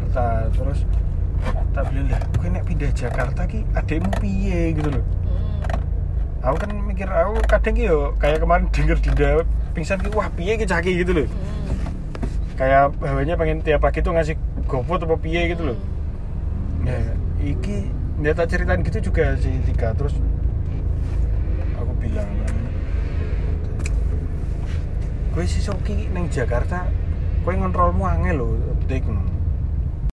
Jakarta terus tak bilang lah gue nek pindah Jakarta ki adekmu piye gitu loh Hmm. aku kan mikir aku kadang ki kayak kemarin denger Dinda pingsan ki wah piye ki caki gitu loh Hmm. kayak bawahnya pengen tiap pagi tuh ngasih GoFood atau piye gitu loh Hmm. ya iki dia tak ceritain gitu juga si Tika terus aku bilang gue sih soki neng Jakarta gue ngontrolmu angel loh update.